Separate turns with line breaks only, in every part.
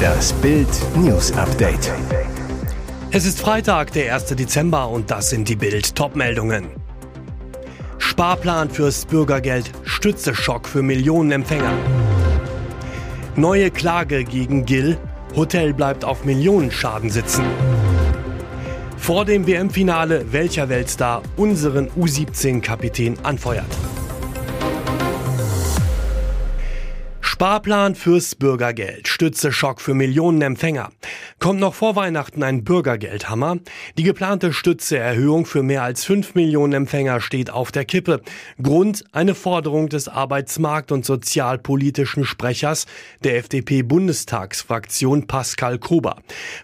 Das Bild News Update.
Es ist Freitag, der 1. Dezember und das sind die Bild Topmeldungen. Sparplan fürs Bürgergeld, Stützeschock für Millionenempfänger. Neue Klage gegen Gill, Hotel bleibt auf Millionenschaden sitzen. Vor dem WM-Finale, welcher Weltstar unseren U17-Kapitän anfeuert. Sparplan fürs Bürgergeld, Stützeschock für Millionen Empfänger. Kommt noch vor Weihnachten ein Bürgergeldhammer? Die geplante Stützeerhöhung für mehr als 5 Millionen Empfänger steht auf der Kippe. Grund eine Forderung des Arbeitsmarkt- und sozialpolitischen Sprechers der FDP-Bundestagsfraktion Pascal Kober.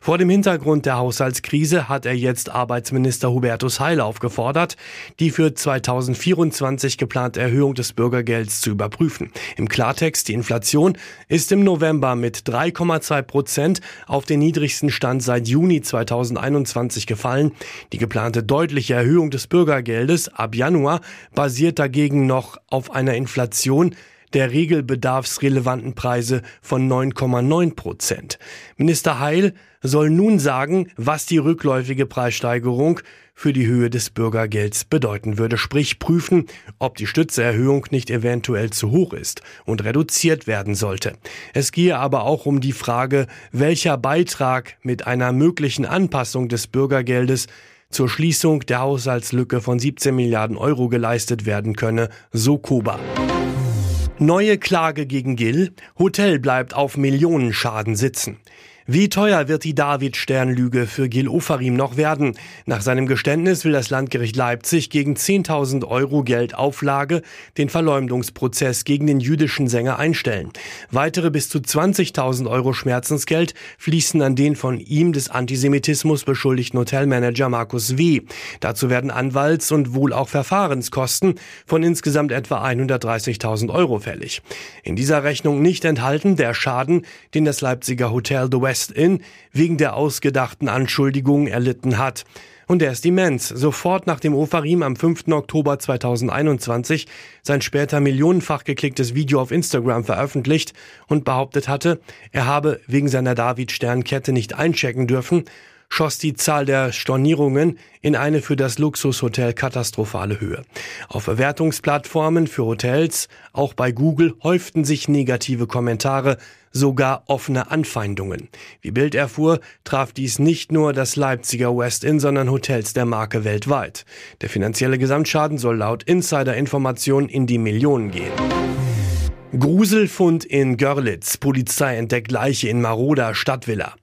Vor dem Hintergrund der Haushaltskrise hat er jetzt Arbeitsminister Hubertus Heil aufgefordert, die für 2024 geplante Erhöhung des Bürgergelds zu überprüfen. Im Klartext die Inflation ist im November mit 3,2 Prozent auf den niedrigsten Stand seit Juni 2021 gefallen. Die geplante deutliche Erhöhung des Bürgergeldes ab Januar basiert dagegen noch auf einer Inflation der regelbedarfsrelevanten Preise von 9,9 Prozent. Minister Heil soll nun sagen, was die rückläufige Preissteigerung für die Höhe des Bürgergelds bedeuten würde, sprich prüfen, ob die Stützeerhöhung nicht eventuell zu hoch ist und reduziert werden sollte. Es gehe aber auch um die Frage, welcher Beitrag mit einer möglichen Anpassung des Bürgergeldes zur Schließung der Haushaltslücke von 17 Milliarden Euro geleistet werden könne, so Koba. Neue Klage gegen Gill. Hotel bleibt auf Millionenschaden sitzen. Wie teuer wird die David-Stern-Lüge für Gil Ofarim noch werden? Nach seinem Geständnis will das Landgericht Leipzig gegen 10.000 Euro Geldauflage den Verleumdungsprozess gegen den jüdischen Sänger einstellen. Weitere bis zu 20.000 Euro Schmerzensgeld fließen an den von ihm des Antisemitismus beschuldigten Hotelmanager Markus W. Dazu werden Anwalts- und wohl auch Verfahrenskosten von insgesamt etwa 130.000 Euro fällig. In dieser Rechnung nicht enthalten der Schaden, den das Leipziger Hotel The West West-In wegen der ausgedachten Anschuldigungen erlitten hat. Und er ist immens. Sofort nach dem Ofarim am 5. Oktober 2021 sein später millionenfach geklicktes Video auf Instagram veröffentlicht und behauptet hatte, er habe wegen seiner David-Sternkette nicht einchecken dürfen schoss die Zahl der Stornierungen in eine für das Luxushotel katastrophale Höhe. Auf Bewertungsplattformen für Hotels, auch bei Google, häuften sich negative Kommentare, sogar offene Anfeindungen. Wie Bild erfuhr, traf dies nicht nur das Leipziger West sondern Hotels der Marke weltweit. Der finanzielle Gesamtschaden soll laut Insider-Informationen in die Millionen gehen. Gruselfund in Görlitz. Polizei entdeckt Leiche in Maroda Stadtvilla.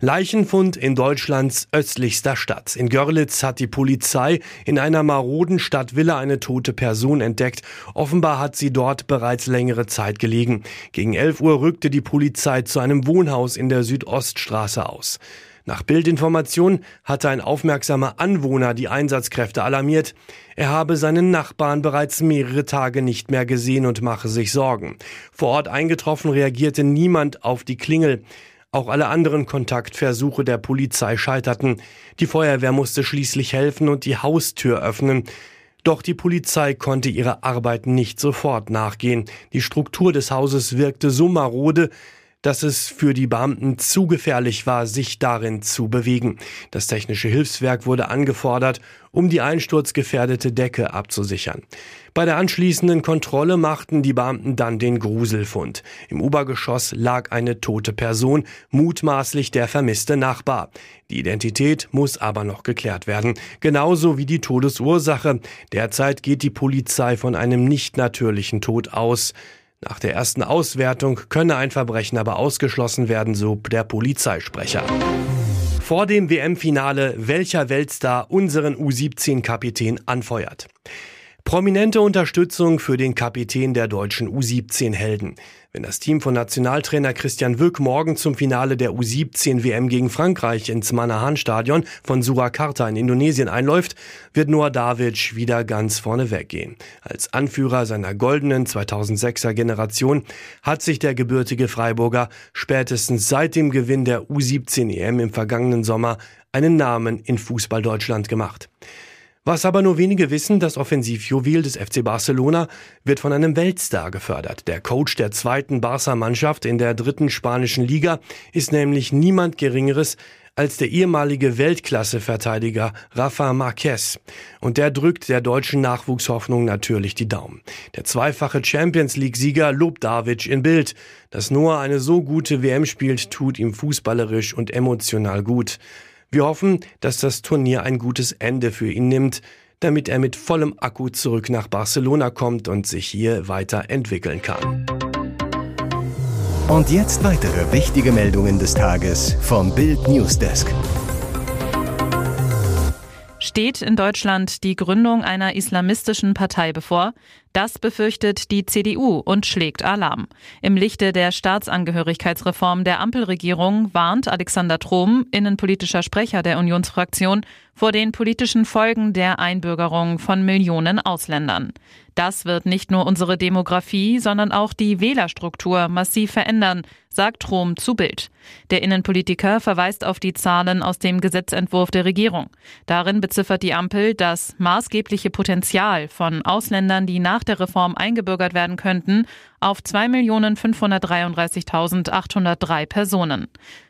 Leichenfund in Deutschlands östlichster Stadt. In Görlitz hat die Polizei in einer maroden Stadtvilla eine tote Person entdeckt. Offenbar hat sie dort bereits längere Zeit gelegen. Gegen 11 Uhr rückte die Polizei zu einem Wohnhaus in der Südoststraße aus. Nach Bildinformation hatte ein aufmerksamer Anwohner die Einsatzkräfte alarmiert. Er habe seinen Nachbarn bereits mehrere Tage nicht mehr gesehen und mache sich Sorgen. Vor Ort eingetroffen reagierte niemand auf die Klingel. Auch alle anderen Kontaktversuche der Polizei scheiterten. Die Feuerwehr musste schließlich helfen und die Haustür öffnen. Doch die Polizei konnte ihrer Arbeit nicht sofort nachgehen. Die Struktur des Hauses wirkte so marode, dass es für die Beamten zu gefährlich war, sich darin zu bewegen. Das technische Hilfswerk wurde angefordert, um die einsturzgefährdete Decke abzusichern. Bei der anschließenden Kontrolle machten die Beamten dann den Gruselfund. Im Obergeschoss lag eine tote Person, mutmaßlich der vermisste Nachbar. Die Identität muss aber noch geklärt werden, genauso wie die Todesursache. Derzeit geht die Polizei von einem nicht natürlichen Tod aus. Nach der ersten Auswertung könne ein Verbrechen aber ausgeschlossen werden, so der Polizeisprecher. Vor dem WM-Finale, welcher Weltstar unseren U17-Kapitän anfeuert. Prominente Unterstützung für den Kapitän der deutschen U17-Helden. Wenn das Team von Nationaltrainer Christian Wück morgen zum Finale der U17 WM gegen Frankreich ins Manahan-Stadion von Surakarta in Indonesien einläuft, wird Noah Davic wieder ganz vorne weggehen. Als Anführer seiner goldenen 2006er Generation hat sich der gebürtige Freiburger spätestens seit dem Gewinn der U17 EM im vergangenen Sommer einen Namen in Fußball Deutschland gemacht. Was aber nur wenige wissen, das Offensivjuwel des FC Barcelona wird von einem Weltstar gefördert. Der Coach der zweiten Barca-Mannschaft in der dritten spanischen Liga ist nämlich niemand Geringeres als der ehemalige Weltklasse-Verteidiger Rafa Marquez. Und der drückt der deutschen Nachwuchshoffnung natürlich die Daumen. Der zweifache Champions League-Sieger lobt Davic in Bild. Dass Noah eine so gute WM spielt, tut ihm fußballerisch und emotional gut. Wir hoffen, dass das Turnier ein gutes Ende für ihn nimmt, damit er mit vollem Akku zurück nach Barcelona kommt und sich hier weiterentwickeln kann.
Und jetzt weitere wichtige Meldungen des Tages vom Bild Newsdesk.
Steht in Deutschland die Gründung einer islamistischen Partei bevor? Das befürchtet die CDU und schlägt Alarm. Im Lichte der Staatsangehörigkeitsreform der Ampelregierung warnt Alexander Trom, innenpolitischer Sprecher der Unionsfraktion, vor den politischen Folgen der Einbürgerung von Millionen Ausländern. Das wird nicht nur unsere Demografie, sondern auch die Wählerstruktur massiv verändern, sagt Trom zu Bild. Der Innenpolitiker verweist auf die Zahlen aus dem Gesetzentwurf der Regierung. Darin beziffert die Ampel das maßgebliche Potenzial von Ausländern, die nach der Reform eingebürgert werden könnten, auf 2.533.803 Personen.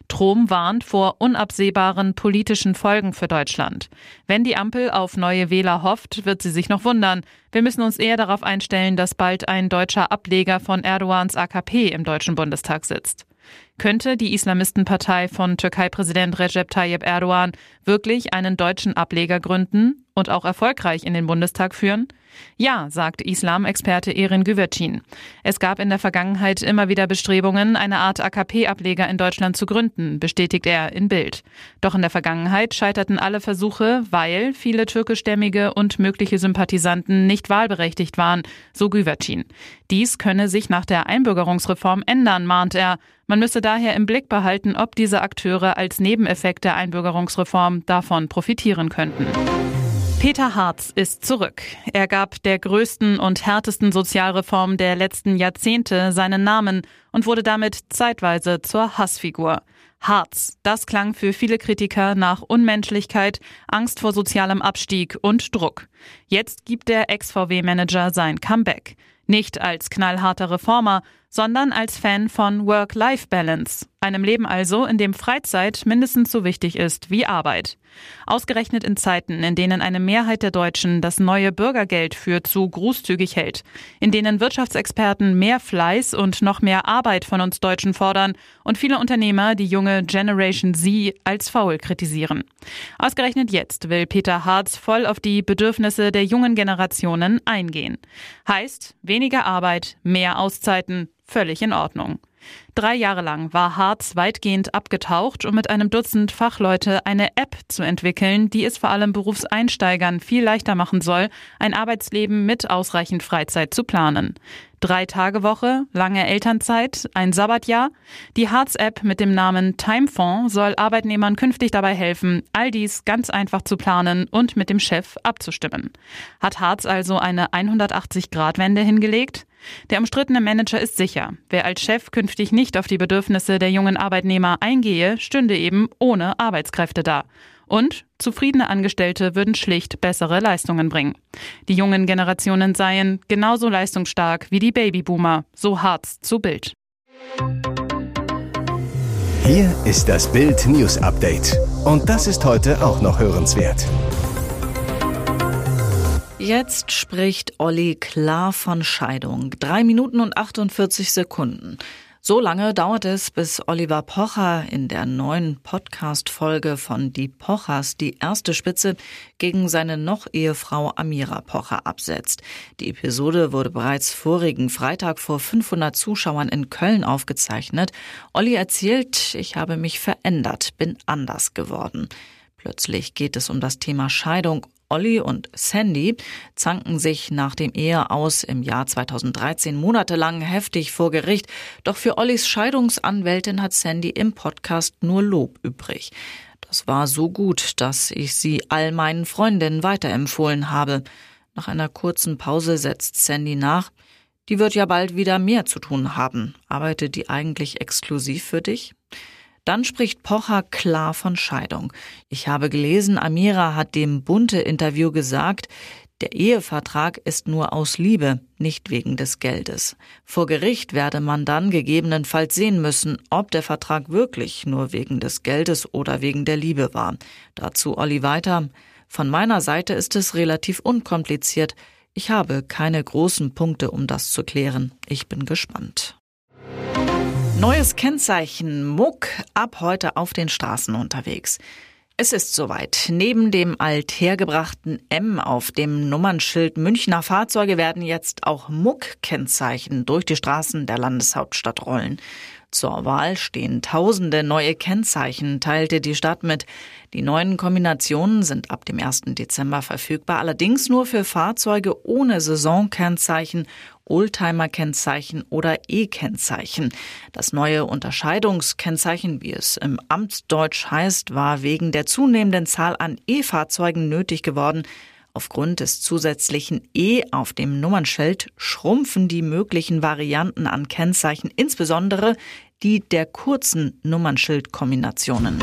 Trom warnt vor unabsehbaren politischen Folgen für Deutschland. Wenn die Ampel auf neue Wähler hofft, wird sie sich noch wundern. Wir müssen uns eher darauf einstellen, dass bald ein deutscher Ableger von Erdogans AKP im Deutschen Bundestag sitzt. Könnte die Islamistenpartei von Türkei-Präsident Recep Tayyip Erdogan wirklich einen deutschen Ableger gründen und auch erfolgreich in den Bundestag führen? Ja, sagt Islamexperte Erin Güvercin. Es gab in der Vergangenheit immer wieder Bestrebungen, eine Art AKP-Ableger in Deutschland zu gründen, bestätigt er in Bild. Doch in der Vergangenheit scheiterten alle Versuche, weil viele türkischstämmige und mögliche Sympathisanten nicht wahlberechtigt waren, so Güvercin. Dies könne sich nach der Einbürgerungsreform ändern, mahnt er. Man müsse daher im Blick behalten, ob diese Akteure als Nebeneffekt der Einbürgerungsreform davon profitieren könnten. Peter Harz ist zurück. Er gab der größten und härtesten Sozialreform der letzten Jahrzehnte seinen Namen und wurde damit zeitweise zur Hassfigur. Harz, das klang für viele Kritiker nach Unmenschlichkeit, Angst vor sozialem Abstieg und Druck. Jetzt gibt der Ex-VW-Manager sein Comeback. Nicht als knallharter Reformer, sondern als Fan von Work-Life-Balance, einem Leben also, in dem Freizeit mindestens so wichtig ist wie Arbeit. Ausgerechnet in Zeiten, in denen eine Mehrheit der Deutschen das neue Bürgergeld für zu großzügig hält, in denen Wirtschaftsexperten mehr Fleiß und noch mehr Arbeit von uns Deutschen fordern und viele Unternehmer die junge Generation Z als faul kritisieren. Ausgerechnet jetzt will Peter Harz voll auf die Bedürfnisse der jungen Generationen eingehen. Heißt, weniger Arbeit, mehr Auszeiten, völlig in Ordnung. Drei Jahre lang war Harz weitgehend abgetaucht, um mit einem Dutzend Fachleute eine App zu entwickeln, die es vor allem Berufseinsteigern viel leichter machen soll, ein Arbeitsleben mit ausreichend Freizeit zu planen. Drei Tage Woche, lange Elternzeit, ein Sabbatjahr. Die Harz-App mit dem Namen Timefonds soll Arbeitnehmern künftig dabei helfen, all dies ganz einfach zu planen und mit dem Chef abzustimmen. Hat Harz also eine 180-Grad-Wende hingelegt? Der umstrittene Manager ist sicher, wer als Chef künftig nicht auf die Bedürfnisse der jungen Arbeitnehmer eingehe, stünde eben ohne Arbeitskräfte da. Und zufriedene Angestellte würden schlicht bessere Leistungen bringen. Die jungen Generationen seien genauso leistungsstark wie die Babyboomer, so Harz zu Bild.
Hier ist das Bild News Update. Und das ist heute auch noch hörenswert.
Jetzt spricht Olli klar von Scheidung. Drei Minuten und 48 Sekunden. So lange dauert es, bis Oliver Pocher in der neuen Podcast-Folge von Die Pochers die erste Spitze gegen seine Noch-Ehefrau Amira Pocher absetzt. Die Episode wurde bereits vorigen Freitag vor 500 Zuschauern in Köln aufgezeichnet. Olli erzählt, ich habe mich verändert, bin anders geworden. Plötzlich geht es um das Thema Scheidung Olli und Sandy zanken sich nach dem Ehe aus im Jahr 2013 monatelang heftig vor Gericht. Doch für Ollis Scheidungsanwältin hat Sandy im Podcast nur Lob übrig. Das war so gut, dass ich sie all meinen Freundinnen weiterempfohlen habe. Nach einer kurzen Pause setzt Sandy nach. Die wird ja bald wieder mehr zu tun haben. Arbeitet die eigentlich exklusiv für dich? Dann spricht Pocher klar von Scheidung. Ich habe gelesen, Amira hat dem Bunte-Interview gesagt, der Ehevertrag ist nur aus Liebe, nicht wegen des Geldes. Vor Gericht werde man dann gegebenenfalls sehen müssen, ob der Vertrag wirklich nur wegen des Geldes oder wegen der Liebe war. Dazu Olli weiter. Von meiner Seite ist es relativ unkompliziert. Ich habe keine großen Punkte, um das zu klären. Ich bin gespannt. Neues Kennzeichen Muck ab heute auf den Straßen unterwegs. Es ist soweit. Neben dem althergebrachten M auf dem Nummernschild Münchner Fahrzeuge werden jetzt auch Muck-Kennzeichen durch die Straßen der Landeshauptstadt rollen. Zur Wahl stehen tausende neue Kennzeichen, teilte die Stadt mit. Die neuen Kombinationen sind ab dem 1. Dezember verfügbar, allerdings nur für Fahrzeuge ohne Saisonkennzeichen Oldtimer-Kennzeichen oder E-Kennzeichen. Das neue Unterscheidungskennzeichen, wie es im Amtsdeutsch heißt, war wegen der zunehmenden Zahl an E-Fahrzeugen nötig geworden. Aufgrund des zusätzlichen E auf dem Nummernschild schrumpfen die möglichen Varianten an Kennzeichen, insbesondere die der kurzen Nummernschildkombinationen.